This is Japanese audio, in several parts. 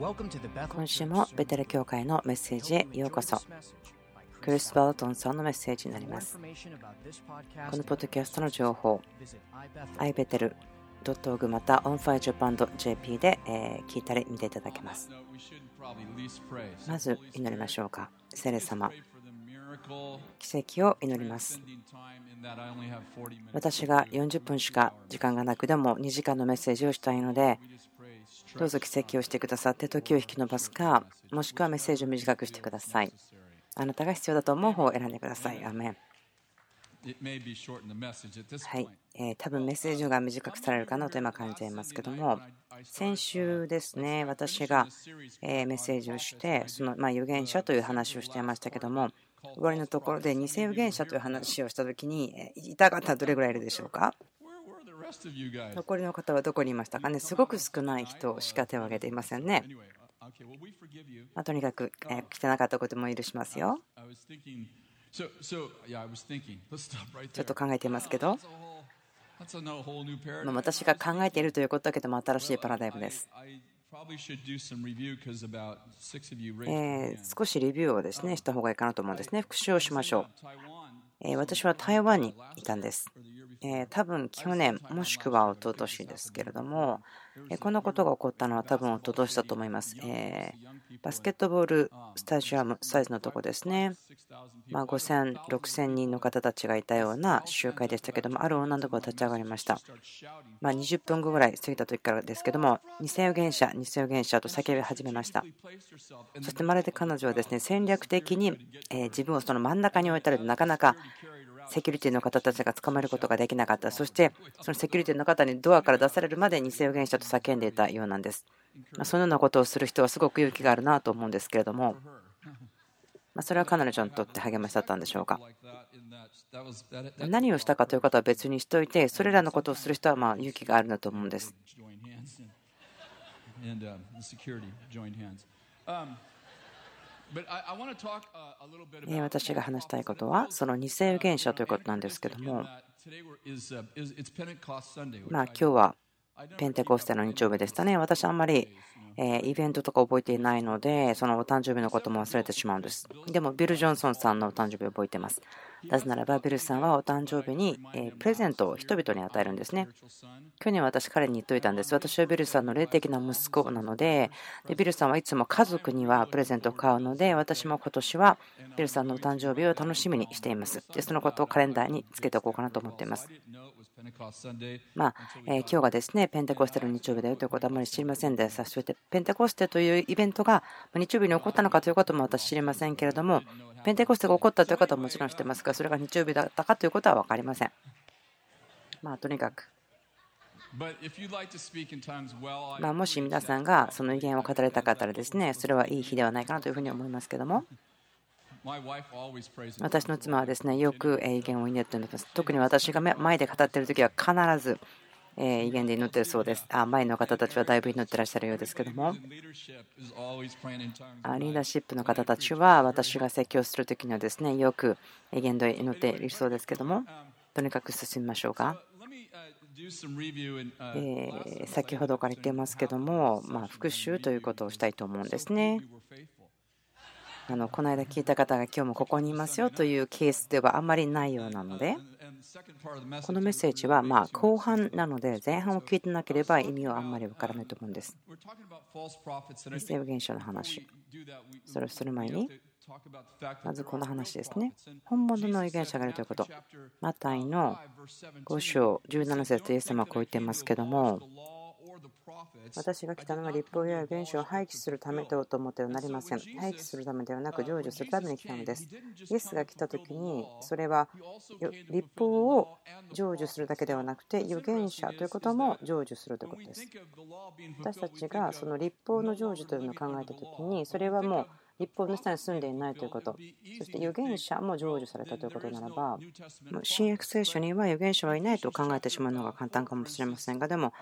今週もベテル教会のメッセージへようこそ。クリス・バートンさんのメッセージになります。このポッドキャストの情報 ibetel.org また onfirejapan.jp で聞いたり見ていただけます。まず祈りましょうか。聖霊様。奇跡を祈ります。私が40分しか時間がなくでも2時間のメッセージをしたいのでどうぞ奇跡をしてくださって時を引き延ばすかもしくはメッセージを短くしてください。あなたが必要だと思う方を選んでください。アメン。はい、えー、多分メッセージが短くされるかなと今感じていますけども先週ですね私がメッセージをしてそのま預言者という話をしていましたけども終わりのところで偽預言者という話をした時にいた方はどれぐらいいるでしょうか？残りの方はどこにいましたかね？すごく少ない人しか手を挙げていませんね。まあ、とにかく、え汚かったことも許しますよ。ちょっと考えていますけど、ま私が考えているということだけでも新しいパラダイムです。え少しレビューをですねした方がいいかなと思うんですね。復習をしましょう。え私は台湾にいたんです。え多分去年もしくは一昨年ですけれどもこんなことが起こったのは多分一昨年だと思います。バスケットボールスタジアムサイズのとこですね。ま5000、6000人の方たちがいたような集会でしたけども、ある女の子が立ち上がりました。ま20分後ぐらい過ぎた時からですけども、偽預言者、偽預言者と叫び始めました。そしてまるで彼女はですね戦略的に自分をその真ん中に置いたらなかなかセキュリティの方たちが捕まえることができなかった、そしてそのセキュリティの方にドアから出されるまで偽預言者と叫んでいたようなんです。まそのようなことをする人はすごく勇気があるなと思うんですけれども、まそれは彼女にとって励ましだったんでしょうか。何をしたかということは別にしておいて、それらのことをする人はま勇気があるんだと思うんです。私が話したいことは、その偽預言者ということなんですけども、まあ今日はペンテコステの日曜日でしたね。私あんまりえイベントとか覚えていないので、そのお誕生日のことも忘れてしまうんです。でも、ビル・ジョンソンさんのお誕生日を覚えています。なぜならば、ビルさんはお誕生日にえプレゼントを人々に与えるんですね。去年私、彼に言っておいたんです。私はビルさんの霊的な息子なので、でビルさんはいつも家族にはプレゼントを買うので、私も今年はビルさんのお誕生日を楽しみにしています。でそのことをカレンダーにつけておこうかなと思っています。まあ、え今日がですね、ペンテコステの日曜日だよということはあまり知りませんでした。そして、ペンテコステというイベントが日曜日に起こったのかということも私知りませんけれども、ペンテコステが起こったということはもちろん知ってますが、それが日曜日だったかということは分かりません。まあ、とにかく。まあ、もし皆さんがその意見を語られたかったらですね、それはいい日ではないかなというふうに思いますけども。私の妻はですねよく威厳を祈っています。特に私が前で語っている時は必ず威厳で祈っているそうです。あ前の方たちはだいぶ祈ってらっしゃるようですけども、リーダーシップの方たちは私が説教する時にはですねよく威厳で祈っているそうですけども、とにかく進みましょうか？え先ほどから言っていますけども、まあ、復習ということをしたいと思うんですね。あのこの間聞いた方が今日もここにいますよというケースではあんまりないようなのでこのメッセージはま後半なので前半を聞いてなければ意味はあんまり分からないと思うんです。偽預言者の話それをする前にまずこの話ですね。本物の預言者がいるということ。マタイの5章17節イエス様はこう言っていますけども私が来たのは立法や原書を廃棄するためと思ってはなりません。廃棄するためではなく成就するために来たのです。イエスが来た時にそれは立法を成就するだけではなくて預言者ということも成就するということです。私たちがその立法の成就というのを考えた時にそれはもう立法の下に住んでいないということ、そして預言者も成就されたということならば、新約聖書には預言者はいないと考えてしまうのが簡単かもしれませんが、でも、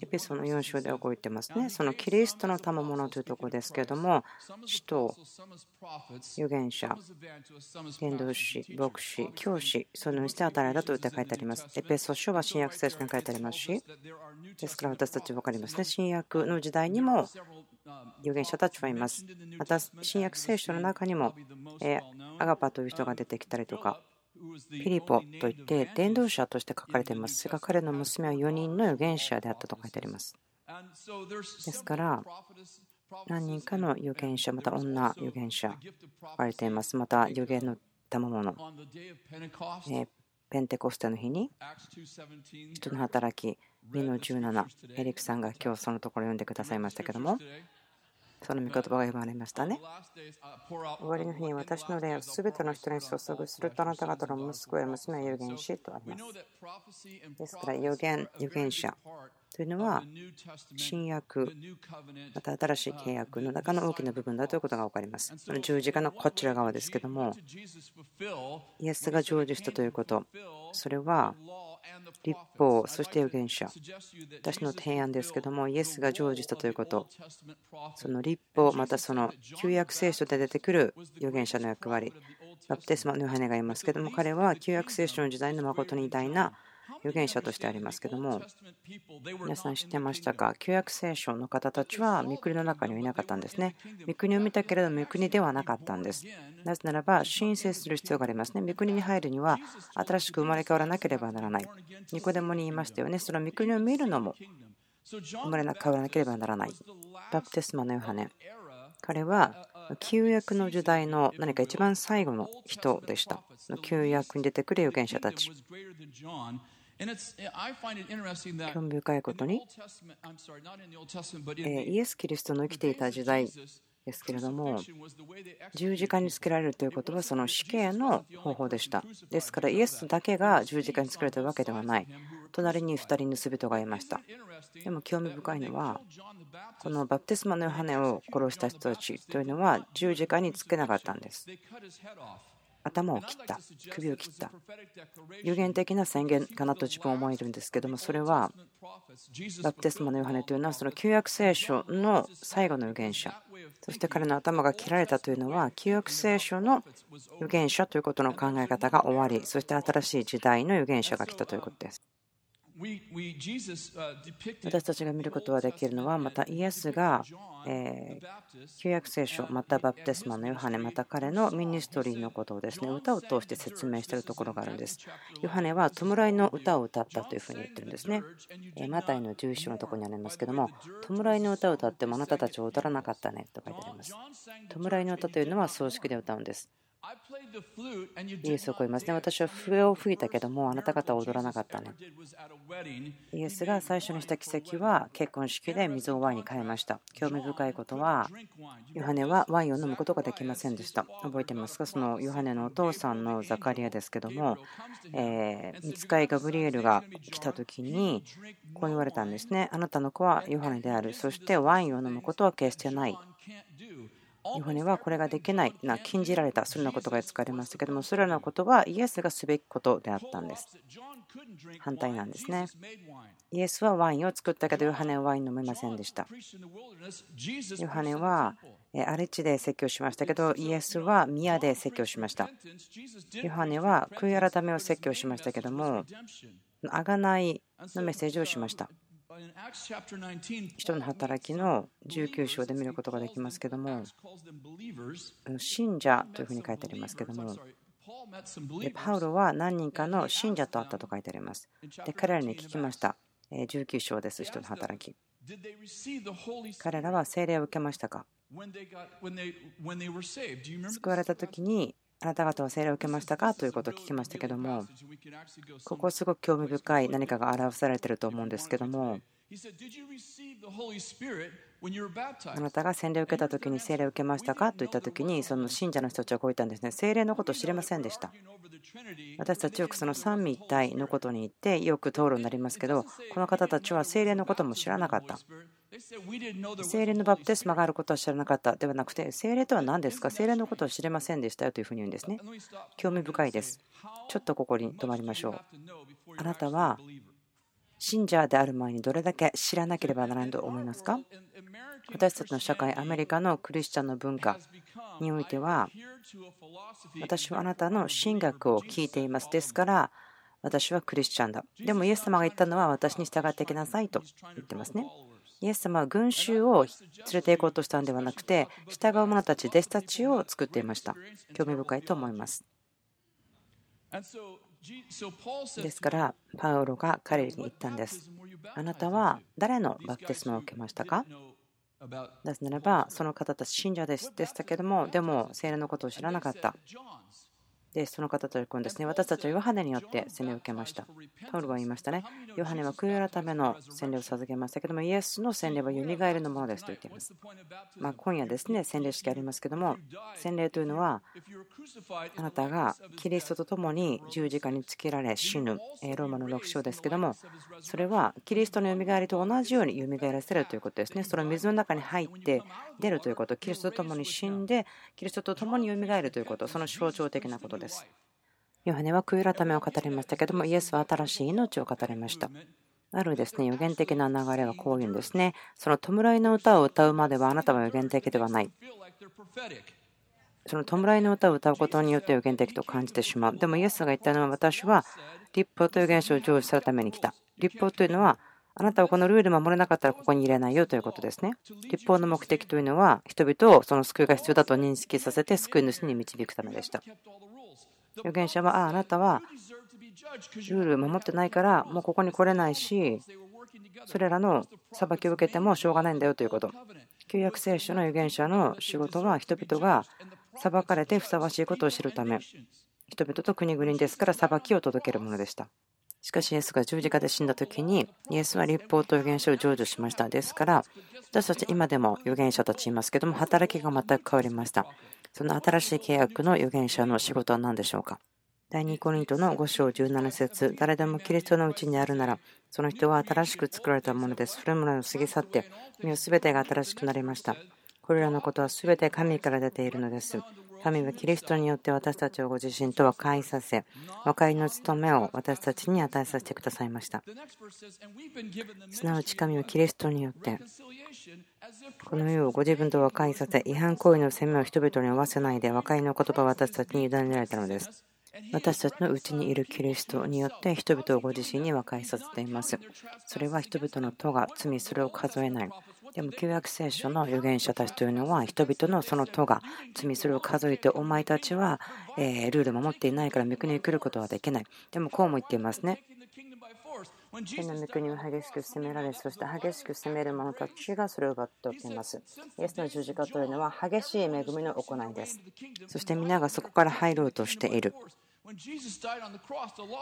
エピソード4章ではこう言ってますね。そのキリストの賜物というところですけれども、使徒、預言者、伝道師、牧師、教師、そのようにして与えられたと言って書いてあります。エペソ書は新約聖書に書いてありますし、ですから私たち分かりますね。新約の時代にも預言者たちはいます。また、新約聖書の中にも、アガパという人が出てきたりとか、ピリポといって伝道者として書かれています。が彼の娘は4人の預言者であったと書いてあります。ですから、何人かの預言者、また女預言者、書かれています。また、預言の賜物、ペンテコステの日に、人の働き、2の17、エリックさんが今日そのところ読んでくださいましたけども、その御言葉が読まれましたね。終わりの日に私の霊をすべての人に注ぐするとあなた方の息子や娘は預言しとあります。ですから預言、預言者というのは新約、また新しい契約の中の大きな部分だということが分かります。十字架のこちら側ですけども、イエスが成就したということ、それは立法、そして預言者。私の提案ですけども、イエスが成就したということ、その立法、またその旧約聖書で出てくる預言者の役割、バプテスマのヨハネがいますけども、彼は旧約聖書の時代の誠に偉大な預言者としてありますけども皆さん知ってましたか？旧約聖書の方たちは御国の中にはいなかったんですね。御国を見たけれど御国ではなかったんです。なぜならば申請する必要がありますね。御国に入るには新しく生まれ変わらなければならない。ニコデモに言いましたよね。その御国を見るのも生まれ変わらなければならない。バプテスマのヨハネ。彼は旧約の時代の何か一番最後の人でした。旧約に出てくる預言者たち。興味深いことに、イエス・キリストの生きていた時代ですけれども、十字架につけられるということはその死刑の方法でした。ですから、イエスだけが十字架につけられたわけではない。隣に2人盗人がいました。でも興味深いのは、このバプテスマのヨハネを殺した人たちというのは十字架につけなかったんです。頭を切った、首を切った。有限的な宣言かなと自分は思えるんですけども、それはバプテスマのヨハネというのはその旧約聖書の最後の預言者。そして彼の頭が切られたというのは旧約聖書の預言者ということの考え方が終わり、そして新しい時代の預言者が来たということです。私たちが見ることができるのは、またイエスが、え旧約聖書、またバプテスマのヨハネ、また彼のミニストリーのことをですね歌を通して説明しているところがあるんです。ヨハネは弔いの歌を歌ったというふうに言ってるんですね。マタイの11章のところにありますけども、弔いの歌を歌ってもあなたたちは踊らなかったねと書いてあります。弔いの歌というのは葬式で歌うんです。イエスをこう言いますね。私は笛を吹いたけども、あなた方は踊らなかったね。イエスが最初にした奇跡は結婚式で水をワインに変えました。興味深いことは、ヨハネはワインを飲むことができませんでした。覚えてますか？そのヨハネのお父さんのザカリアですけども、えー、見つかいガブリエルが来た時に、こう言われたんですね。あなたの子はヨハネである。そしてワインを飲むことは決してない。ヨハネはこれができないな禁じられたそんなことが使われましたけどもそれらのことはイエスがすべきことであったんです。反対なんですね。イエスはワインを作ったけどヨハネはワイン飲めませんでした。ヨハネは荒れ地で説教しましたけどイエスは宮で説教しました。ヨハネは悔い改めを説教しましたけどもあがないのメッセージをしました。人の働きの19章で見ることができますけども、信者というふうに書いてありますけども、パウロは何人かの信者と会ったと書いてあります。で彼らに聞きました。19章です、人の働き。彼らは聖霊を受けましたか？救われた時にあなた方は聖霊を受けましたか？ということを聞きましたけども、ここすごく興味深い何かが表されてると思うんですけども、あなたが洗礼を受けた時に聖霊を受けましたか？と言った時に、その信者の人たちはこう言ったんですね。聖霊のことを知りませんでした。私たちよくその三位一体のことに言ってよく討論になりますけど、この方たちは聖霊のことも知らなかった。精霊のバプテスマがあることは知らなかったではなくて、精霊とは何ですか？精霊のことを知れませんでしたよというふうに言うんですね。興味深いです。ちょっとここに止まりましょう。あなたは信者である前にどれだけ知らなければならないと思いますか？私たちの社会、アメリカのクリスチャンの文化においては、私はあなたの神学を聞いています。ですから、私はクリスチャンだ。でもイエス様が言ったのは私に従ってきなさいと言ってますね。イエス様は群衆を連れて行こうとしたんではなくて従う者たち弟子たちを作っていました興味深いと思いますですからパウロが彼に言ったんです。あなたは誰のバプテスマを受けましたか？なぜならばその方たち信者です。でしたけどもでも聖霊のことを知らなかったで、その方というですね、私たちはヨハネによって洗礼を受けました。パウロは言いましたね。ヨハネは悔い改めの洗礼を授けましたけども、イエスの洗礼はよみがえりのものですと言っています。まあ、今夜ですね、洗礼式ありますけども、洗礼というのは、あなたがキリストと共に十字架につけられ死ぬ、ローマの6章ですけども、それはキリストのよみがえりと同じようによみがえらせるということですね。その水の中に入って出るということ、キリストと共に死んで、キリストと共によみがえるということ、その象徴的なことです。ヨハネは悔い改めを語りましたけども、イエスは新しい命を語りました。あるですね予言的な流れはこういうんですね。その弔いの歌を歌うまではあなたは予言的ではない。その弔いの歌を歌うことによって予言的と感じてしまう。でもイエスが言ったのは私は立法という現象を成就するために来た。立法というのはあなたはこのルール守れなかったらここに入れないよということですね。立法の目的というのは人々をその救いが必要だと認識させて救い主に導くためでした。預言者は、ああ、なたはルール守ってないから、もうここに来れないし、それらの裁きを受けてもしょうがないんだよということ。旧約聖書の預言者の仕事は人々が裁かれてふさわしいことを知るため、人々と国々ですから裁きを届けるものでした。しかし、イエスが十字架で死んだ時に、イエスは立法と預言者を成就しました。ですから、私たち今でも預言者たちいますけども、働きが全く変わりました。その新しい契約の預言者の仕事は何でしょうか？第2コリントの5章17節誰でもキリストのうちにあるなら、その人は新しく作られたものです。古いものを過ぎ去って、身を全てが新しくなりました。これらのことは全て神から出ているのです。神はキリストによって私たちをご自身と和解させ、和解の務めを私たちに与えさせてくださいました。すなわち神はキリストによって、この世をご自分と和解させ、違反行為の責めを人々に負わせないで、和解の言葉を私たちに委ねられたのです。私たちのうちにいるキリストによって人々をご自身に和解させています。それは人々の戸が罪それを数えない。でも旧約聖書の預言者たちというのは人々のその都が罪それを数えてお前たちはえルール守っていないから御国に来ることはできない。でもこうも言っていますね。天の御国を激しく責められそして激しく責める者たちがそれを奪っておきます。イエスの十字架というのは激しい恵みの行いです。そして皆がそこから入ろうとしている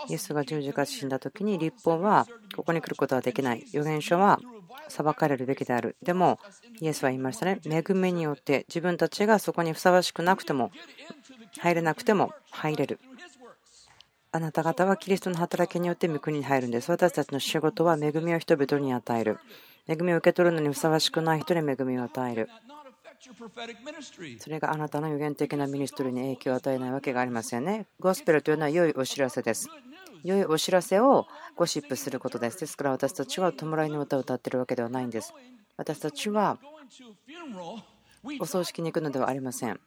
イエスが十字架で死んだ時に立法はここに来ることはできない。預言者は裁かれるべきである。でもイエスは言いましたね。恵みによって自分たちがそこにふさわしくなくても入れなくても入れる。あなた方はキリストの働きによって御国に入るんです。私たちの仕事は恵みを人々に与える。恵みを受け取るのにふさわしくない人に恵みを与えるそれがあなたの予言的なミニストリーに影響を与えないわけがありませんね。ゴスペルというのは良いお知らせです。良いお知らせをゴシップすることです。ですから私たちは弔いの歌を歌っているわけではないんです。私たちはお葬式に行くのではありません。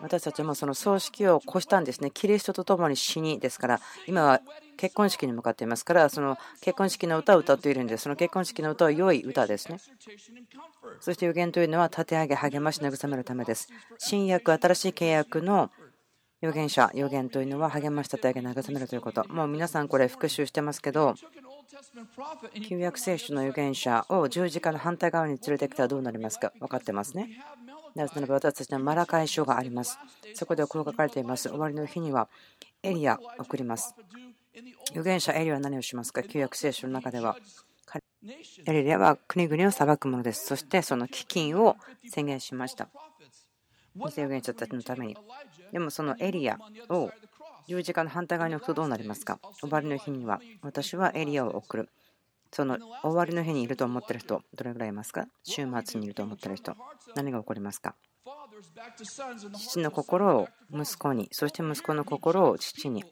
私たちもその葬式を越したんですね。キリストと共に死にですから、今は結婚式に向かっていますから、その結婚式の歌を歌っているんです。その結婚式の歌は良い歌ですね。そして予言というのは立て上げ、励まし、慰めるためです。新約、新しい契約の預言者、預言というのは励まし、立て上げ、慰めるということ。もう皆さんこれ復習してますけど、旧約聖書の預言者を十字架の反対側に連れてきたらどうなりますか？分かってますね。なぜならば私たちのマラカイ書があります。そこではこう書かれています。終わりの日にはエリアを送ります。預言者エリアは何をしますか？旧約聖書の中では。エリアは国々を裁くものです。そしてその飢饉を宣言しました。偽預言者たちのために。でもそのエリアを十字架の反対側に置くとどうなりますか？終わりの日には私はエリアを送る。その終わりの日にいると思ってる人、どれぐらいいますか？週末にいると思ってる人、何が起こりますか？父の心を息子に、そして息子の心を父に。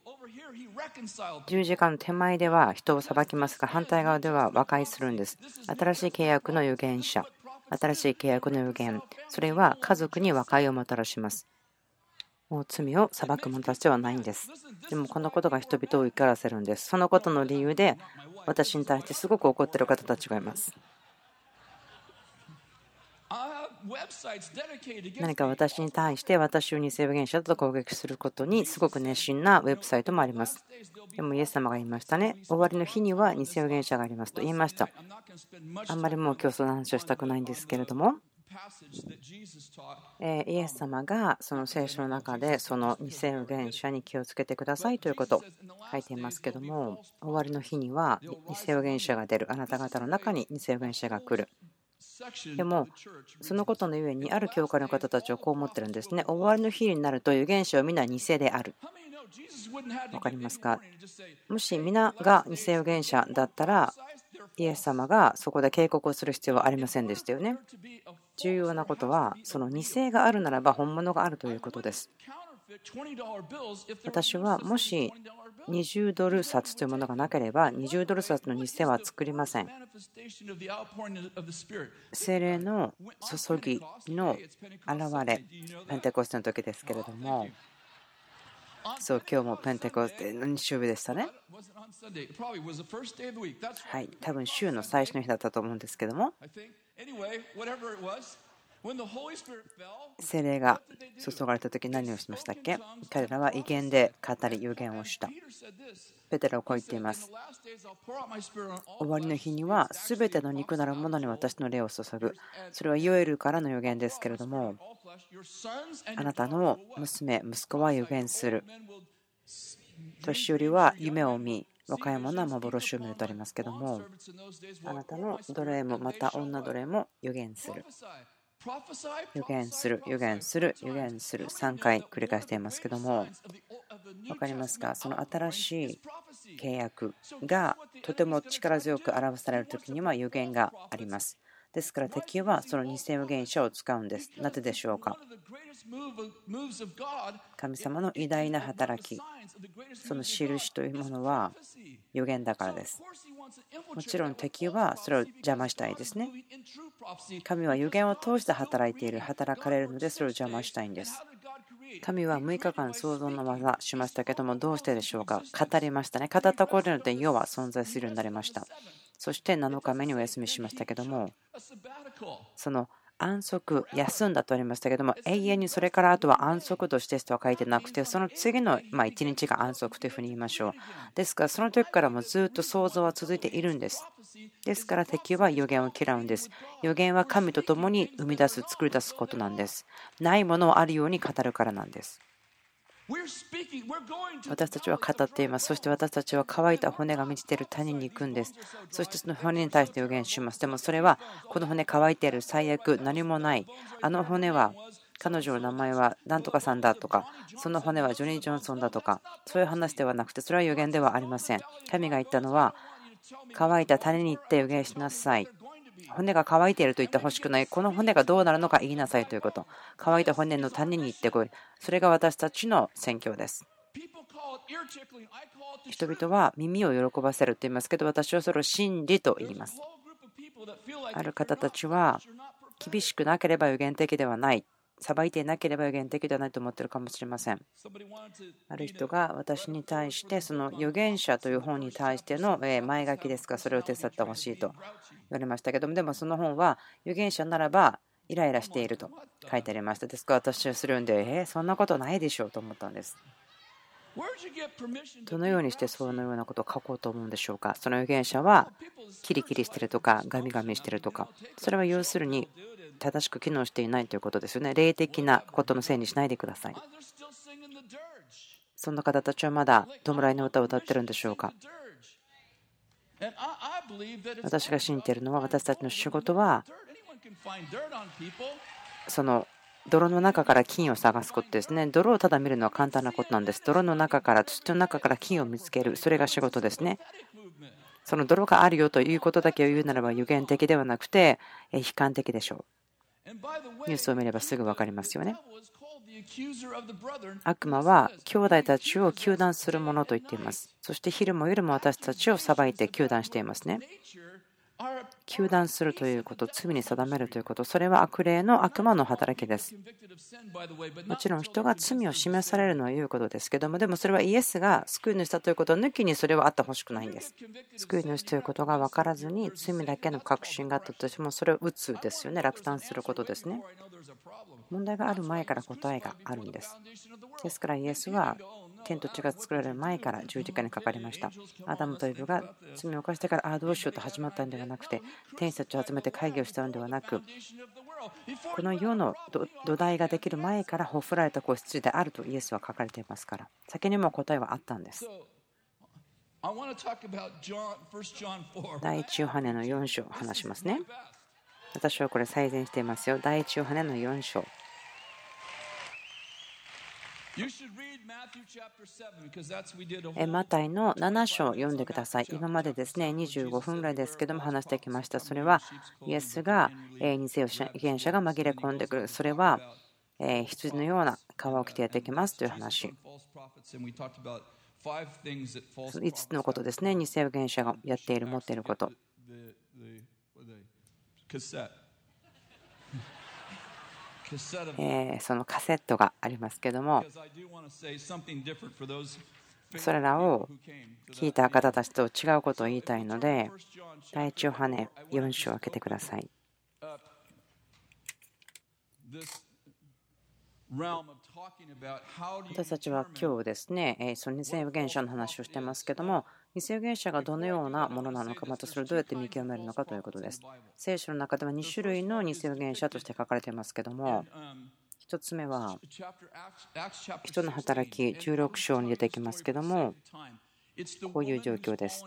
十字架の手前では人を裁きますが、反対側では和解するんです。新しい契約の預言者、新しい契約の預言、それは家族に和解をもたらします。もう罪を裁く者たちではないんです。でもこのことが人々を怒らせるんです。そのことの理由で私に対してすごく怒ってる方たちがいます。何か私に対して私を偽預言者だと攻撃することにすごく熱心なウェブサイトもあります。でもイエス様が言いましたね。終わりの日には偽預言者がありますと言いました。あんまりもう競争の話をしたくないんですけれども。イエス様がその聖書の中でその偽預言者に気をつけてくださいということを書いていますけども終わりの日には偽預言者が出るあなた方の中に偽預言者が来るでもそのことのゆえにある教会の方たちはこう思ってるんですね終わりの日になると預言者は皆偽である分かりますかもし皆が偽預言者だったらイエス様がそこで警告をする必要はありませんでしたよね。重要なことは、その偽があるならば本物があるということです。私はもし20ドル札というものがなければ20ドル札の偽は作りません。精霊の注ぎの現れ、ペンテコステの時ですけれども、そう、今日もペンテコステの日曜日でしたね？はい、多分週の最初の日だったと思うんですけども。精霊が注がれた時何をしましたっけ？彼らは威厳で語り予言をした。ペテロはこう言っています。終わりの日には全ての肉なるものに私の霊を注ぐ。それはヨエルからの予言ですけれども、あなたの娘、息子は予言する。年寄りは夢を見、若い者は幻を見るとありますけども、あなたの奴隷もまた女奴隷も予言する。予言する、予言する、予言する、3回繰り返していますけども、分かりますか？その新しい契約がとても力強く表される時には予言があります。ですから敵はその偽預言者を使うんです。なぜでしょうか？神様の偉大な働き、その印というものは予言だからです。もちろん敵はそれを邪魔したいですね。神は予言を通して働いている、働かれるのでそれを邪魔したいんです。神は6日間創造の技しましたけどもどうしてでしょうか？語りましたね。語ったことによって世は存在するようになりました。そして7日目にお休みしましたけどもその安息、休んだとありましたけども、永遠にそれからあとは安息としてとは書いてなくて、その次のま1日が安息というふうに言いましょう。ですから、その時からもずっと想像は続いているんです。ですから、敵は予言を嫌うんです。予言は神と共に生み出す、作り出すことなんです。ないものをあるように語るからなんです。私たちは語っています。そして私たちは乾いた骨が満ちている谷に行くんです。そしてその骨に対して予言します。でもそれはこの骨乾いている最悪何もない。あの骨は彼女の名前はなんとかさんだとか、その骨はジョニー・ジョンソンだとか、そういう話ではなくて、それは予言ではありません。神が言ったのは、乾いた谷に行って予言しなさい。骨が乾いていると言ってほしくない。この骨がどうなるのか言いなさいということ。乾いた骨の谷に行ってこい。それが私たちの宣教です。人々は耳を喜ばせると言いますけど、私はそれを真理と言います。ある方たちは厳しくなければ予言的ではない。裁いていなければ予言的ではないと思っているかもしれません。ある人が私に対してその預言者という本に対しての前書きですかそれを手伝ってほしいと言われましたけどもでもその本は預言者ならばイライラしていると書いてありました。ですから私はするんでえそんなことないでしょうと思ったんです。どのようにしてそのようなことを書こうと思うんでしょうか？その預言者はキリキリしてるとかガミガミしてるとかそれは要するに正しく機能していないということですよね。霊的なことのせいにしないでください。そんな方たちはまだ弔いの歌を歌ってるんでしょうか？私が信じているのは私たちの仕事はその泥の中から金を探すことですね。泥をただ見るのは簡単なことなんです。泥の中から土の中から金を見つける。それが仕事ですね。その泥があるよということだけを言うならば予言的ではなくて悲観的でしょう。ニュースを見ればすぐ分かりますよね。悪魔は兄弟たちを糾弾するものと言っています。そして昼も夜も私たちを裁いて糾弾していますね。糾弾するということ、罪に定めるということ、それは悪霊の悪魔の働きです。もちろん人が罪を示されるのは言うことですけども、でもそれはイエスが救い主だということを抜きにそれはあってほしくないんです。救い主ということが分からずに罪だけの確信があったとしても、それを打つですよね、落胆することですね。問題がある前から答えがあるんです。ですからイエスは天と地が作られる前から十字架にかかりました。アダムとイブが罪を犯してから、ああ、どうしようと始まったんではなくて、天使たちを集めて会議をしたのではなく、この世の土台ができる前からほふられた子羊であるとイエスは書かれていますから、先にも答えはあったんです。第一ヨハネの4章を話しますね。私はこれ再現していますよ。第一ヨハネの4章。マタイの7章を読んでください。今までですね、25分ぐらいですけども話してきました。それは、イエスが偽預言者が紛れ込んでくる。それは、羊のような皮を着てやってきますという話。5つのことですね、偽預言者がやっている、持っていること。そのカセットがありますけどもそれらを聞いた方たちと違うことを言いたいので第一ヨハネ4章を開けてください。私たちは今日ですね、その偽預言者の話をしてますけども、偽預言者がどのようなものなのか、またそれをどうやって見極めるのかということです。聖書の中では2種類の偽預言者として書かれていますけども、1つ目は、人の働き16章に出てきますけども、こういう状況です。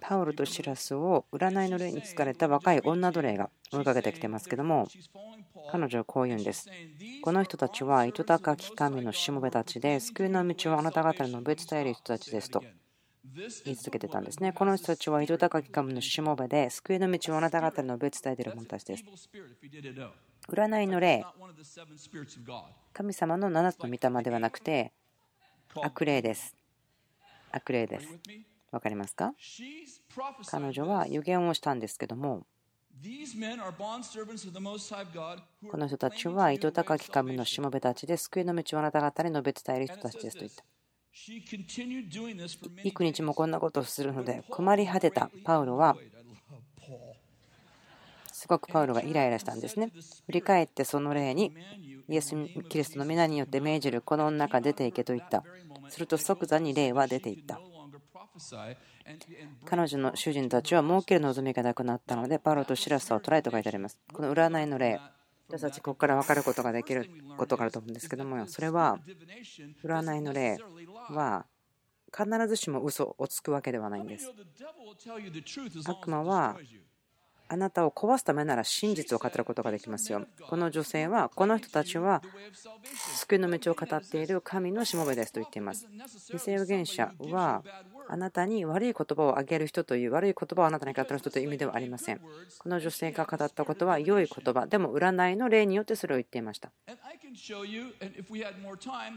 パウロとシラスを占いの霊に疲れた若い女奴隷が追いかけてきてますけども、彼女はこう言うんです。この人たちは糸高き神のしもべたちで、救いの道をあなた方に述べ伝える人たちですと言い続けてたんですね。この人たちは糸高き神のしもべで、救いの道をあなた方に述べ伝えている者たちです。占いの霊、神様の7つの御霊ではなくて、悪霊です。悪霊です。わかりますか？彼女は予言をしたんですけども、この人たちは糸高き神のしもべたちで救いの道をあなた方に述べ伝える人たちですと言った。幾日もこんなことをするので困り果てたパウロはすごくパウロがイライラしたんですね。振り返ってその例にイエス・キリストの皆によって命じるこの女が出ていけと言った。すると即座に霊は出ていった。彼女の主人たちは儲ける望みがなくなったので、パウロとシラスを捕らえと書いてあります。この占いの例、私たちここから分かることができることがあると思うんですけども、それは、占いの例は、必ずしも嘘をつくわけではないんです。悪魔はあなたを壊すためなら真実を語ることができますよ。この女性は、この人たちは救いの道を語っている神のしもべですと言っています。偽預言者は、あなたに悪い言葉をあげる人という悪い言葉をあなたに語る人という意味ではありません。この女性が語ったことは良い言葉、でも占いの例によってそれを言っていました。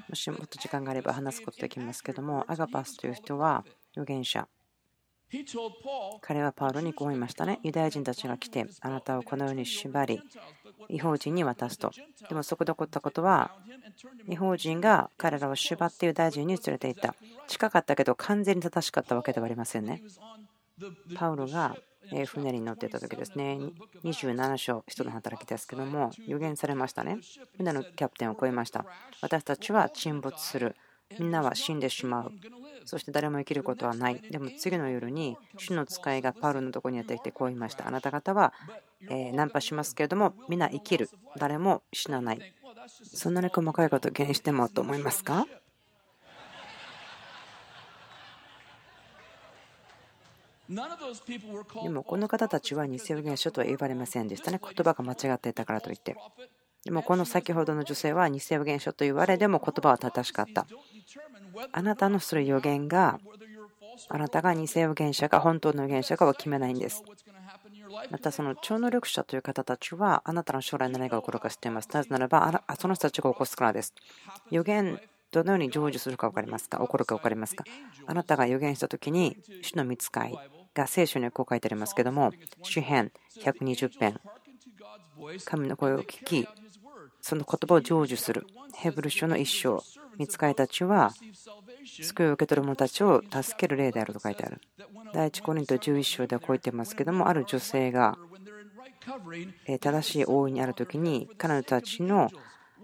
もしもっと時間があれば話すことできますけども、アガパスという人は預言者。彼はパウロにこう言いましたね。ユダヤ人たちが来て、あなたをこのように縛り、違法人に渡すと。でもそこで起こったことは、違法人が彼らを縛ってユダヤ人に連れて行った。近かったけど完全に正しかったわけではありませんね。パウロが船に乗っていた時ですね、27章、人の働きですけども、予言されましたね。船のキャプテンを超えました。私たちは沈没する。みんなは死んでしまう。そして誰も生きることはない。でも次の夜に主の使いがパウロのところにやってきてこう言いました。あなた方はえナンパしますけれども、皆生きる。誰も死なない。そんなに細かいことを原因してもと思いますか？でもこの方たちは偽預言書とは言われませんでしたね。言葉が間違っていたからといって。でもこの先ほどの女性は偽預言書と言われでも言葉は正しかった。あなたのする予言があなたが偽預言者か本当の預言者かは決めないんです。またその超能力者という方たちはあなたの将来の何が起こるか知っています。なぜならばその人たちが起こすからです。予言どのように成就するか分かりますか？起こるか分かりますか？あなたが予言した時に主の見つかいが聖書にこう書いてありますけども、詩編120編、神の声を聞き、その言葉を成就する。ヘブル書の一章、見つかりたちは、救いを受け取る者たちを助ける例であると書いてある。第一コリント11章ではこう言ってますけども、ある女性が正しい覆いにある時に、彼女たちの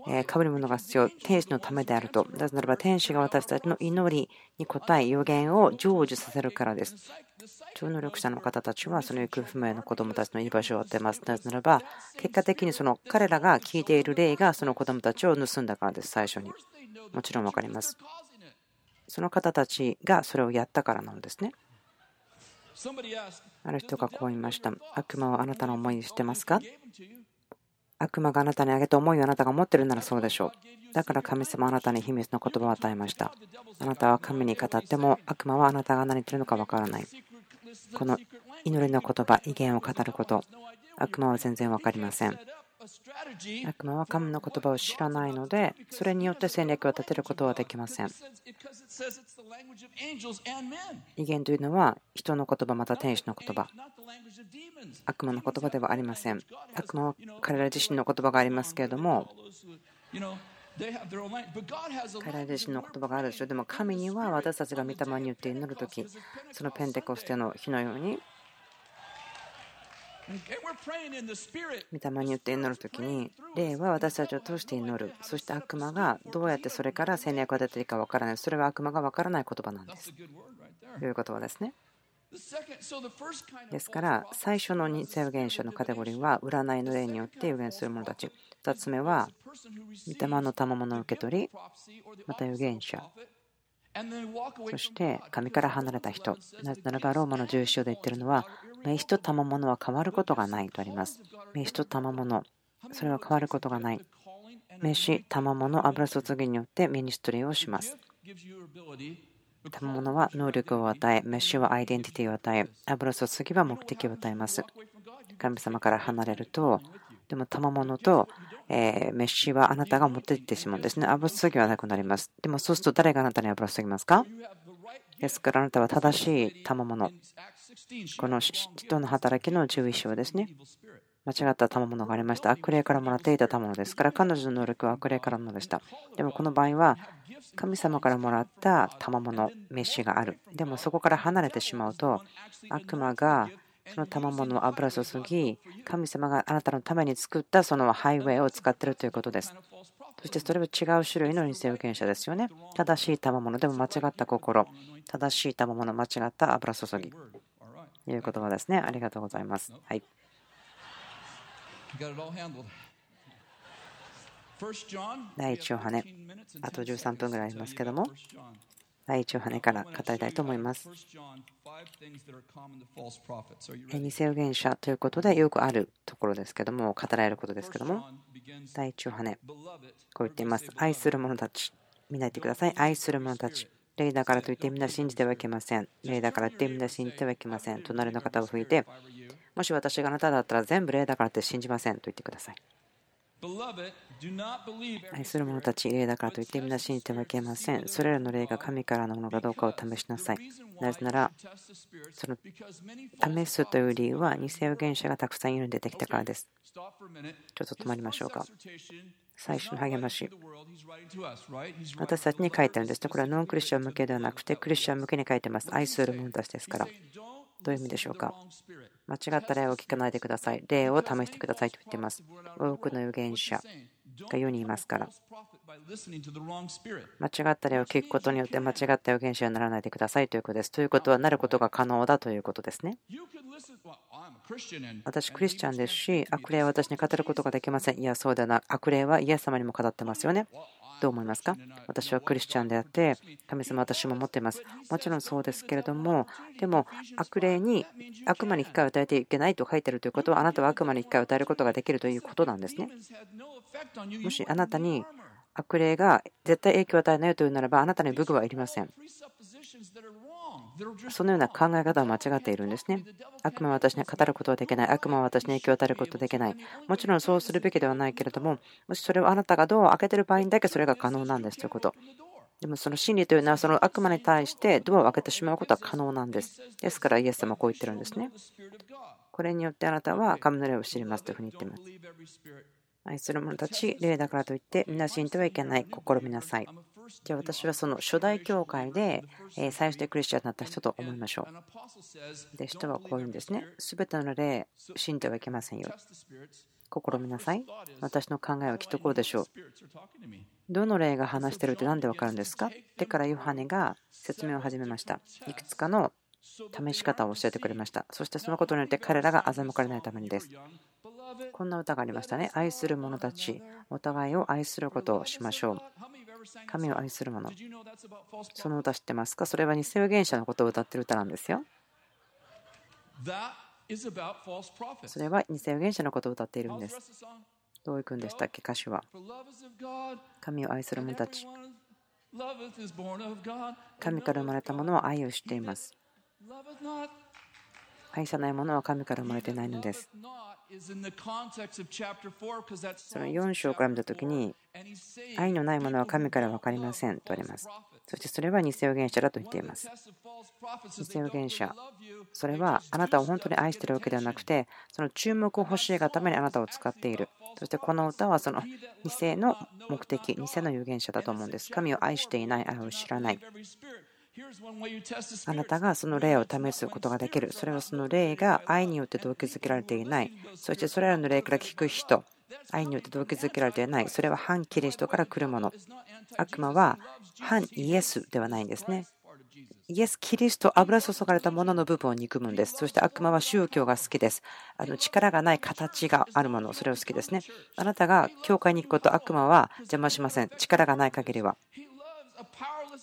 被り物が必要、天使のためであると。なぜならば、天使が私たちの祈りに応え、予言を成就させるからです。超能力者の方たちは、その行方不明の子供たちの居場所を当てます。なぜならば、結果的にその彼らが聞いている霊がその子供たちを盗んだからです、最初に。もちろん分かります。その方たちがそれをやったからなんですね。ある人がこう言いました。悪魔はあなたの思いにしてますか？悪魔があなたにあげた思いをあなたが持っているならそうでしょう。だから神様はあなたに秘密の言葉を与えました。あなたは神に語っても悪魔はあなたが何言ってるのかわからない。この祈りの言葉、威厳を語ること、悪魔は全然分かりません。悪魔は神の言葉を知らないので、それによって戦略を立てることはできません。威厳というのは人の言葉また天使の言葉。悪魔の言葉ではありません。悪魔は彼ら自身の言葉がありますけれども、彼ら自身の言葉があるでしょ？う。でも神には私たちが御霊によって祈るとき、そのペンテコステの日のように、御霊によって祈るときに、霊は私たちを通して祈る。そして悪魔がどうやってそれから戦略が出ているか分からない。それは悪魔が分からない言葉なんです。という言葉ですね。ですから、最初の偽予言者のカテゴリーは、占いの例によって予言する者たち。2つ目は、御霊の賜物を受け取り、また預言者。そして神から離れた人。なぜならばローマの重章で言っているのは、名詞と賜物は変わることがないとあります。名詞と賜物、それは変わることがない。名詞、賜物、油注ぎによってミニストリーをします。賜物は能力を与え、メッシュはアイデンティティを与え、油注ぎは目的を与えます。神様から離れると、でも賜物と、えメッシはあなたが持っていってしまうんですね。油注ぎはなくなります。でもそうすると誰があなたに油注ぎますか？ですからあなたは正しい賜物。この人の働きの11章ですね。間違った賜物がありました。悪霊からもらっていた賜物ですから、彼女の能力は悪霊からものでした。でもこの場合は、神様からもらった賜物、メッシがある。でもそこから離れてしまうと、悪魔がその賜物を油注ぎ、神様があなたのために作ったそのハイウェイを使っているということです。そしてそれは違う種類の偽預言者ですよね。正しい賜物でも間違った心、正しい賜物、間違った油注ぎ。という言葉ですね。ありがとうございます。はい。第1ヨハネ、あと13分ぐらいありますけども、第1ヨハネから語りたいと思います。偽預言者ということでよくあるところですけども、語られることですけども、第1ヨハネ、こう言っています。愛する者たち、見ないでください。愛する者たち。霊だからといってみんな信じてはいけません。霊だからといってみんな信じてはいけません。隣の方を吹いて、もし私があなただったら全部霊だからって信じませんと言ってください。愛する者たち、霊だからといってみんな信じてはいけません。それらの霊が神からのものかどうかを試しなさい。なぜなら、その試すという理由は、偽預言者がたくさんいるんでできたからです。ちょっと止まりましょうか。最初の励まし。私たちに書いてあるんです。これはノンクリスチャン向けではなくて、クリスチャン向けに書いてます。愛する者たちですから。どういう意味でしょうか？間違った例を聞かないでください。例を試してくださいと言っています。多くの預言者が世にいますから。間違った例を聞くことによって間違った預言者にならないでくださいということです。ということは、なることが可能だということですね。私、クリスチャンですし、悪霊は私に語ることができません。いや、そうだな。悪霊はイエス様にも語ってますよね。どう思いますか？私はクリスチャンであって、神様私も持っています。もちろんそうですけれども、でも悪霊に悪魔に機会を与えてはいけないと書いているということは、あなたは悪魔に機会を与えることができるということなんですね。もしあなたに悪霊が絶対影響を与えないというならば、あなたに武具はいりません。そのような考え方は間違っているんですね。悪魔は私に語ることはできない。悪魔は私に影響を与えることはできない。もちろんそうするべきではないけれども、もしそれをあなたがドアを開けている場合にだけそれが可能なんですということ。でもその真理というのはその悪魔に対してドアを開けてしまうことは可能なんです。ですからイエス様はこう言ってるんですね。これによってあなたは神の霊を知りますというふうに言っています。愛する者たち、霊だからといって皆信じてはいけない、試みなさい。じゃあ私はその初代教会で最初でクリスチャンになった人と思いましょう。で、人はこう言うんですね。すべての霊、信じてはいけませんよ。試みなさい。私の考えはきっとこうでしょう。どの霊が話してるって何でわかるんですか？ってからヨハネが説明を始めました。いくつかの試し方を教えてくれました。そしてそのことによって彼らが欺かれないためにです。こんな歌がありましたね。愛する者たち、お互いを愛することをしましょう。神を愛する者。その歌知ってますか？それは偽予言者のことを歌ってる歌なんですよ。それは偽予言者のことを歌っているんです。どういくんでしたっけ？歌詞は。神を愛する者たち。神から生まれたものは愛を知っています。愛さないものは神から生まれてないのです。その4章から見たときに、愛のないものは神から分かりませんとあります。そしてそれは偽予言者だと言っています。偽予言者、それはあなたを本当に愛しているわけではなくて、その注目を欲しいがためにあなたを使っている。そしてこの歌はその偽の目的、偽の預言者だと思うんです。神を愛していない、愛を知らない。あなたがその霊を試すことができる。それはその霊が愛によって動機づけられていない。そしてそれらの霊から聞く人、愛によって動機づけられていない。それは反キリストから来るもの。悪魔は反イエスではないんですね。イエス・キリスト、油注がれたものの部分を憎むんです。そして悪魔は宗教が好きです。あの力がない形があるもの、それを好きですね。あなたが教会に行くこと悪魔は邪魔しません。力がない限りは。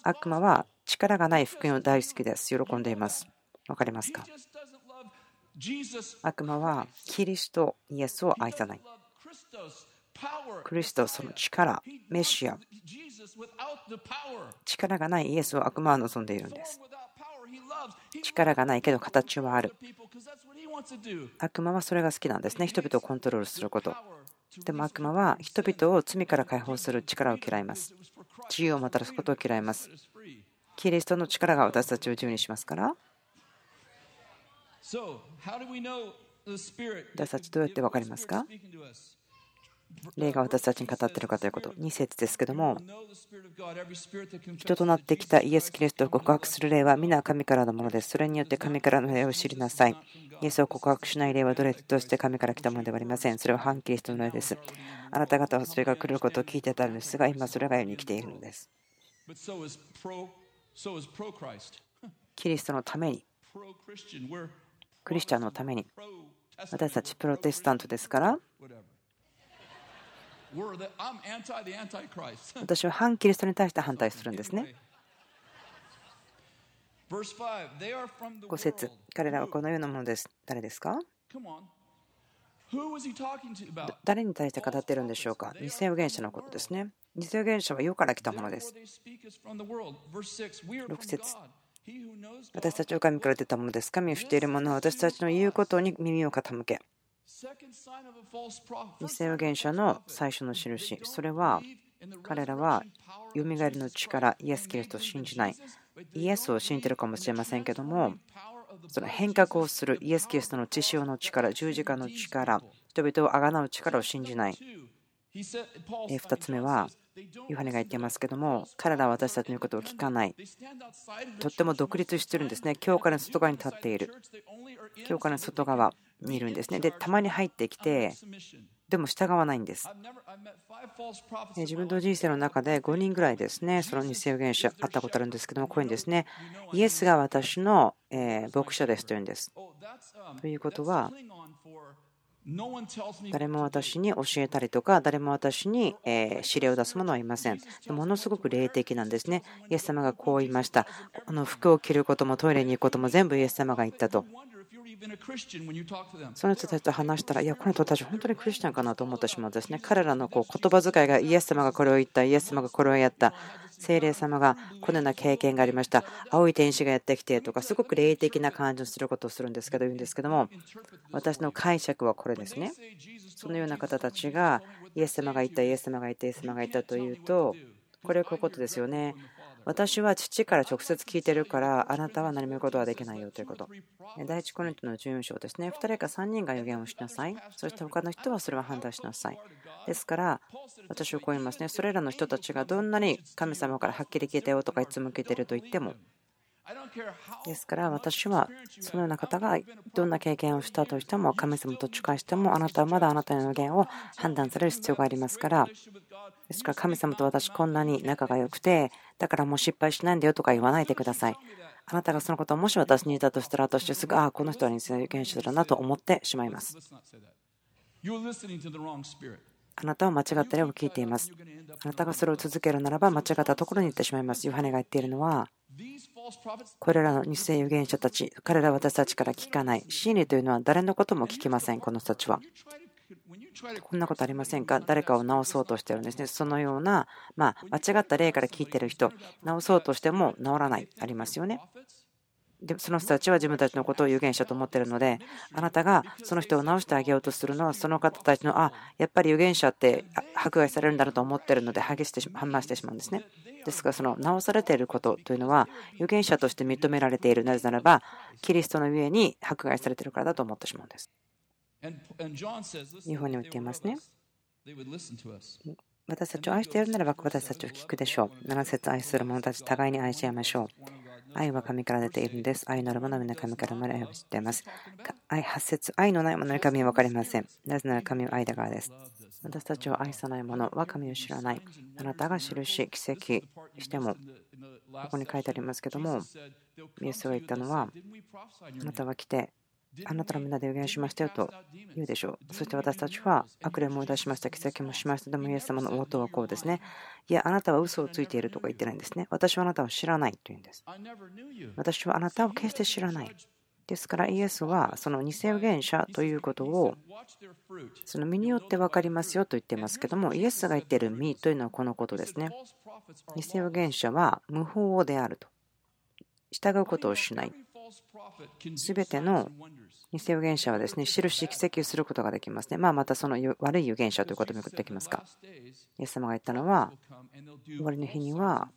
悪魔は力がない福音を大好きです。喜んでいます。わかりますか？悪魔はキリスト、イエスを愛さない。クリスト、その力、メシア、力がないイエスを悪魔は望んでいるんです。力がないけど形はある。悪魔はそれが好きなんですね。人々をコントロールすること。でも悪魔は人々を罪から解放する力を嫌います。自由をもたらすことを嫌います。キリストの力が私たちを自由にしますから。私たちどうやって分かりますか？霊が私たちに語っているかということ、2節ですけども、人となってきたイエス・キリストを告白する霊は皆神からのものです。それによって神からの霊を知りなさい。イエスを告白しない霊はどれとして神から来たものではありません。それは反キリストの霊です。あなた方はそれが来ることを聞いてたんですが、今それが世に来ているのです。キリストのために、クリスチャンのために、私たちプロテスタントですから、私は反キリストに対して反対するんですね。5節。彼らはこのようなものです。誰ですか？誰に対して語っているんでしょうか？偽予言者のことですね。偽予言者は世から来たものです。6節私たちは神から出たものです。神を知っている者は私たちの言うことに耳を傾け。偽予言者の最初の印、それは彼らはよみがえりの力、イエス・キリストを信じない。イエスを信じてるかもしれませんけども、その変革をするイエス・キリストの血潮の力、十字架の力、人々をあがなう力を信じない。2つ目は、ヨハネが言ってますけども、彼らは私たちの言うことを聞かない。とっても独立してるんですね。教会の外側に立っている。教会の外側にいるんですね。で、たまに入ってきて、でも従わないんです。自分の人生の中で5人ぐらいですね、その偽予言者、会ったことあるんですけども、こういうんですね、イエスが私の牧者ですというんです。ということは、誰も私に教えたりとか、誰も私に指令を出す者はいません。ものすごく霊的なんですね。イエス様がこう言いました。この服を着ることもトイレに行くことも全部イエス様が言ったと。その人たちと話したら、いや、この人たち本当にクリスチャンかなと思ってしまうんですね。彼らのこう言葉遣いがイエス様がこれを言った、イエス様がこれをやった、精霊様がこのような経験がありました、青い天使がやってきてとか、すごく霊的な感じのすることをするんですけど、言うんですけども、私の解釈はこれですね。そのような方たちが、イエス様が言った、イエス様が言った、イエス様が言ったというと、これはこういうことですよね。私は父から直接聞いてるからあなたは何も言うことはできないよということ。第一コリントの14章ですね。2人か3人が予言をしなさい。そして他の人はそれは判断しなさい。ですから私はこう言いますね。それらの人たちがどんなに神様からはっきり聞いたよとかいつも聞いてると言ってもですから私はそのような方がどんな経験をしたとしても神様と近いしてもあなたはまだあなたの予言を判断される必要がありますから。ですから神様と私こんなに仲が良くてだからもう失敗しないんだよとか言わないでください。あなたがそのことをもし私に言ったとしたら私はすぐああこの人は偽預言者だなと思ってしまいますあなたは間違った例を聞いています。あなたがそれを続けるならば間違ったところに行ってしまいます。ヨハネが言っているのは、これらの偽預言者たち、彼らは私たちから聞かない。真理というのは誰のことも聞きません、この人たちは。こんなことありませんか？誰かを治そうとしてるんですね。そのような、ま、間違った例から聞いてる人、治そうとしても治らない、ありますよね。でその人たちは自分たちのことを有権者と思っているので、あなたがその人を直してあげようとするのは、その方たちの、あやっぱり有権者って迫害されるんだなと思っているので、激して反応してしまうんですね。ですが、その直されていることというのは、有権者として認められている、なぜならば、キリストの上に迫害されているからだと思ってしまうんです。日本にも言っていますね。私たちを愛しているならば私たちを聞くでしょう。7節愛する者たち、互いに愛し合いましょう。愛は神から出ているんです。愛なるものは皆神から生まれ愛を知っています。愛発節、愛のないものに神は分かりません。なぜなら神は愛だからです。私たちを愛さない者は神を知らない。あなたが印、奇跡しても、ここに書いてありますけども、イエスが言ったのは、あなたは来て、あなたのみんなで予言しましたよと言うでしょう。そして私たちは悪霊も出しました、奇跡もしました。でもイエス様の応答はこうですね。いや、あなたは嘘をついているとか言ってないんですね。私はあなたを知らないと言うんです。私はあなたを決して知らない。ですからイエスはその偽預言者ということをその身によって分かりますよと言ってますけどもイエスが言っている身というのはこのことですね。偽預言者は無法であると従うことをしない。すべての偽預言者はですね、印、奇跡をすることができますね。まあ、またその悪い預言者ということもできますか。イエス様が言ったのは、終わりの日には、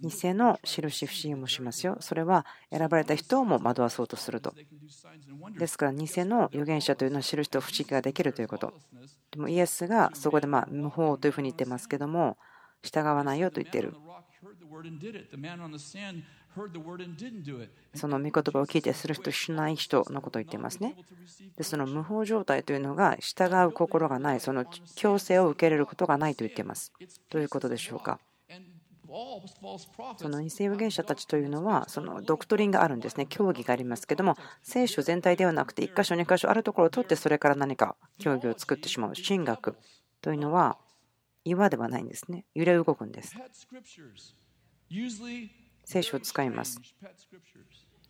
偽の印、不思議もしますよ。それは選ばれた人をも惑わそうとすると。ですから、偽の預言者というのは印と不思議ができるということ。でも、イエスがそこでまあ無法というふうに言ってますけども、従わないよと言っている。その御言葉を聞いてする人、しない人のことを言っていますね。で、その無法状態というのが従う心がない、その強制を受け入れることがないと言っています。どういうことでしょうか。その偽預言者たちというのは、そのドクトリンがあるんですね、教義がありますけども、聖書全体ではなくて、1箇所、2箇所あるところを取って、それから何か教義を作ってしまう、神学というのは、岩ではないんですね、揺れ動くんです。聖書を使います。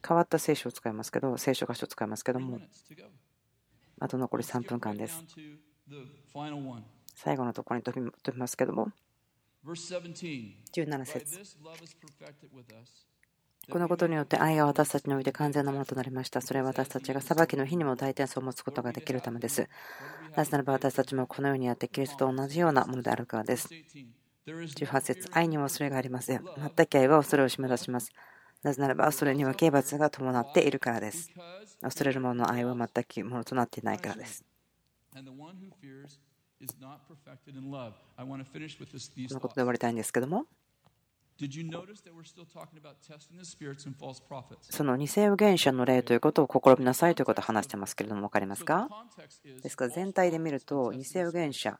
変わった聖書を使いますけど、聖書箇所を使いますけども、あと残り3分間です。最後のところに飛びますけども、17節このことによって愛が私たちにおいて完全なものとなりました。それは私たちが裁きの日にも大転送を持つことができるためです。なぜならば私たちもこのようにやってキリストと同じようなものであるからです。18節愛には恐れがありません。全く愛は恐れを締め出します。なぜならば、それには刑罰が伴っているからです。恐れる者の愛は全くものとなっていないからです。このことで終わりたいんですけども、その偽預言者の例ということを試みなさいということを話してますけれども、分かりますか？ですから全体で見ると、偽預言者、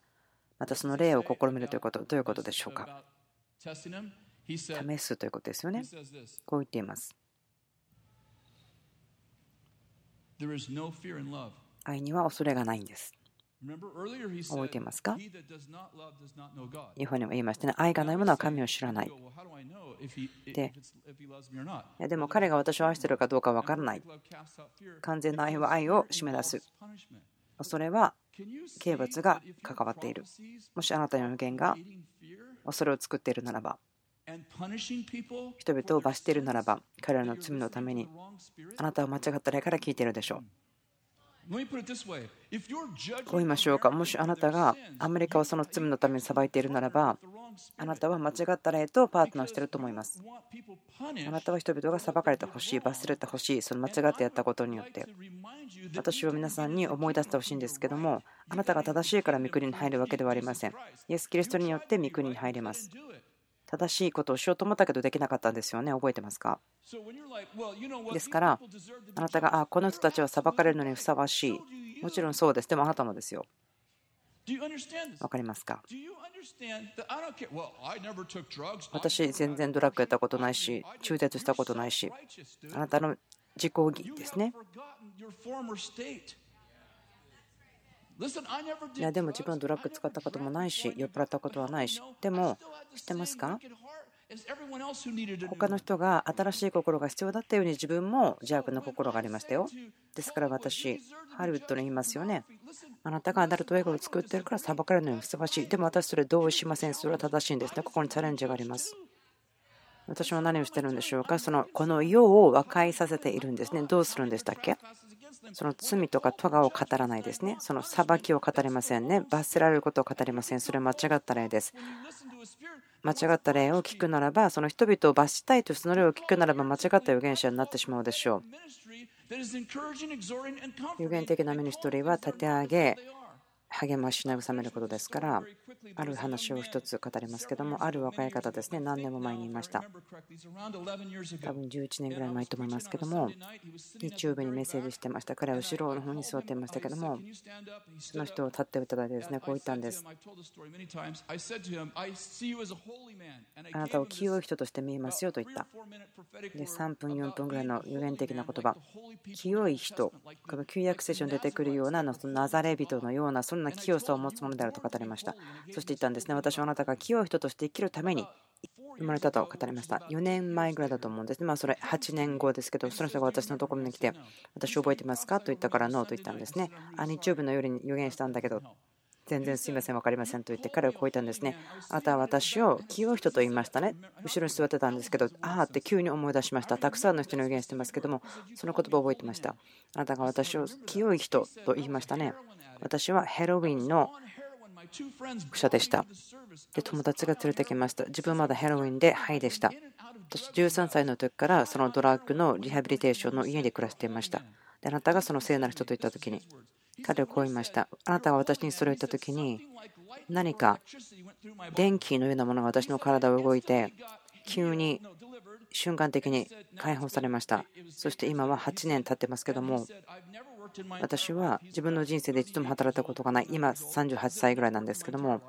またその例を試みるということ、どういうことでしょうか？試すということですよね。こう言っています。愛には恐れがないんです。覚えていますか？日本にも言いましたね。愛がないものは神を知らない。ででも彼が私を愛しているかどうかわからない。完全な愛は愛を締め出す。それは刑罰が関わっている。もしあなたの予言が恐れを作っているならば、人々を罰しているならば、彼らの罪のためにあなたは間違った例から聞いているでしょう。こう言いましょうか、もしあなたがアメリカをその罪のために裁いているならば、あなたは間違った例とパートナーしていると思います。あなたは人々が裁かれてほしい、罰れてほしい、その間違ってやったことによって。私は皆さんに思い出してほしいんですけども、あなたが正しいから御国に入るわけではありません。イエス・キリストによって御国に入ります。正しいことをしようと思ったけどできなかったんですよね。覚えてますか？ですから、あなたが、あ、この人たちは裁かれるのにふさわしい。もちろんそうです。でもあなたもですよ。わかりますか？私、全然ドラッグやったことないし、中絶したことないし、あなたの自己義ですね。いやでも自分はドラッグ使ったこともないし酔っ払ったことはないし。でも知ってますか？他の人が新しい心が必要だったように自分も邪悪な心がありましたよ。ですから私ハリウッドに言いますよね。あなたがアダルト映画を作ってるから裁かれるのにふさわしい。でも私それ同意しません。それは正しいんですね。ここにチャレンジがあります私は何をしてるんでしょうか？そのこの世を和解させているんですねどうするんでしたっけ？その罪とか咎を語らないですね。その裁きを語りませんね。罰せられることを語りません。それは間違った例です。間違った例を聞くならば、その人々を罰したいというその例を聞くならば間違った預言者になってしまうでしょう。有限的なミニストリーは立て上げ、励まし慰めることですからある話を一つ語りますけどもある若い方ですね何年も前にいました。多分11年ぐらい前と思いますけども日曜日にメッセージしてました。彼は後ろの方に座っていましたけどもその人を立っていただいてですねこう言ったんです。あなたを清い人として見えますよと言った。で3分4分ぐらいの予言的な言葉。清い人。この旧約聖書に出てくるようなナザレ人のようなそんな清さを持つものであると語りました。そして言ったんですね。私はあなたが清い人として生きるために生まれたと語りました。4年前ぐらいだと思うんですね。まあそれ8年後ですけど、その人が私のところに来て、私覚えてますか？と言ったからノーと言ったんですね。あ、日曜日の夜に予言したんだけど、全然すいません、分かりませんと言って彼はこう言ったんですね。あなたは私を清い人と言いましたね。後ろに座ってたんですけど、ああって急に思い出しました。たくさんの人に予言してますけども、その言葉を覚えてました。あなたが私を清い人と言いましたね。私はヘロウィンの記者でした。で、友達が連れてきました。自分はまだヘロウィンでハイでした。私13歳の時からそのドラッグのリハビリテーションの家で暮らしていました。で、あなたがその聖なる人と言った時に、彼はこう言いました。あなたが私にそれを言った時に、何か電気のようなものが私の体を動いて、急に瞬間的に解放されました。そして今は8年経ってますけども、私は自分の人生で一度も働いたことがない、今38歳ぐらいなんですけども、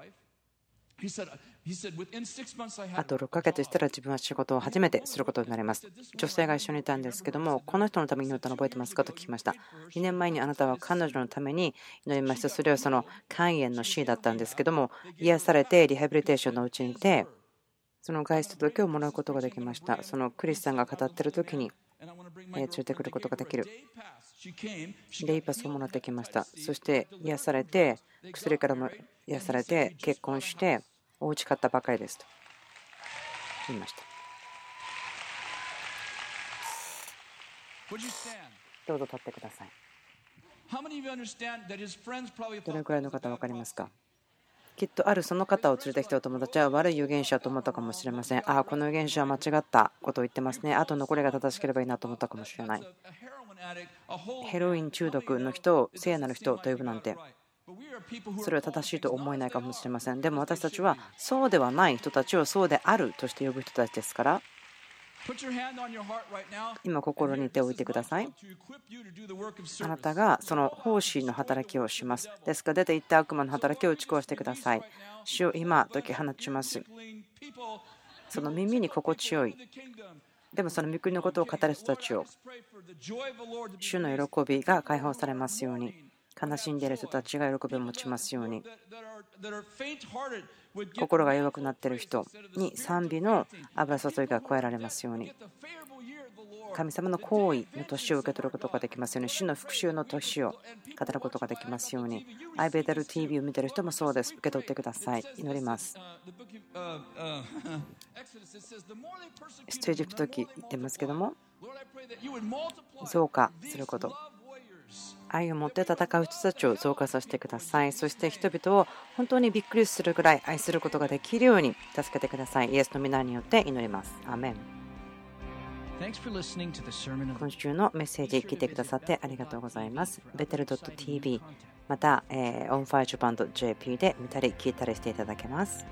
あと6ヶ月したら自分は仕事を初めてすることになります。女性が一緒にいたんですけども、この人のために祈ったの覚えてますか？と聞きました。2年前にあなたは彼女のために祈りました。それはその肝炎の死だったんですけども、癒されてリハビリテーションのうちにいて、その外出届をもらうことができました。そのクリスさんが語っている時に連れてくることができる。デイパスをもらってきました。そして癒されて、薬からも癒されて、結婚して、お家買ったばかりですと言いました。どうぞ立ってください。どれくらいの方分かりますか？きっとあるその方を連れてきたお友達は悪い預言者と思ったかもしれません。ああ、この預言者は間違ったことを言ってますね。あと残りが正しければいいなと思ったかもしれない。ヘロイン中毒の人を聖なる人と呼ぶなんて。それは正しいと思えないかもしれません。でも私たちはそうではない人たちをそうであるとして呼ぶ人たちですから。今心に手を置いてください。あなたがその奉仕の働きをします。ですから出て行った悪魔の働きを打ち壊してください。主を今解き放ちます。その耳に心地よい。でもその御国のことを語る人たちを主の喜びが解放されますように悲しんでいる人たちが喜びを持ちますように心が弱くなっている人に賛美の油注ぎが加えられますように。神様の行為の年を受け取ることができますように主の復讐の年を語ることができますようにアイベーダル TV を見ている人もそうです受け取ってください祈ります出エジプト記言ってますけども増加すること愛を持って戦う人たちを増加させてください。そして人々を本当にびっくりするぐらい愛することができるように助けてください。イエスの皆によって祈ります。アメン今週のメッセージ聞いてくださってありがとうございます。 Bethel.TV また、えー、 On Fire Japan ドット JP で見たり聞いたりしていただけます。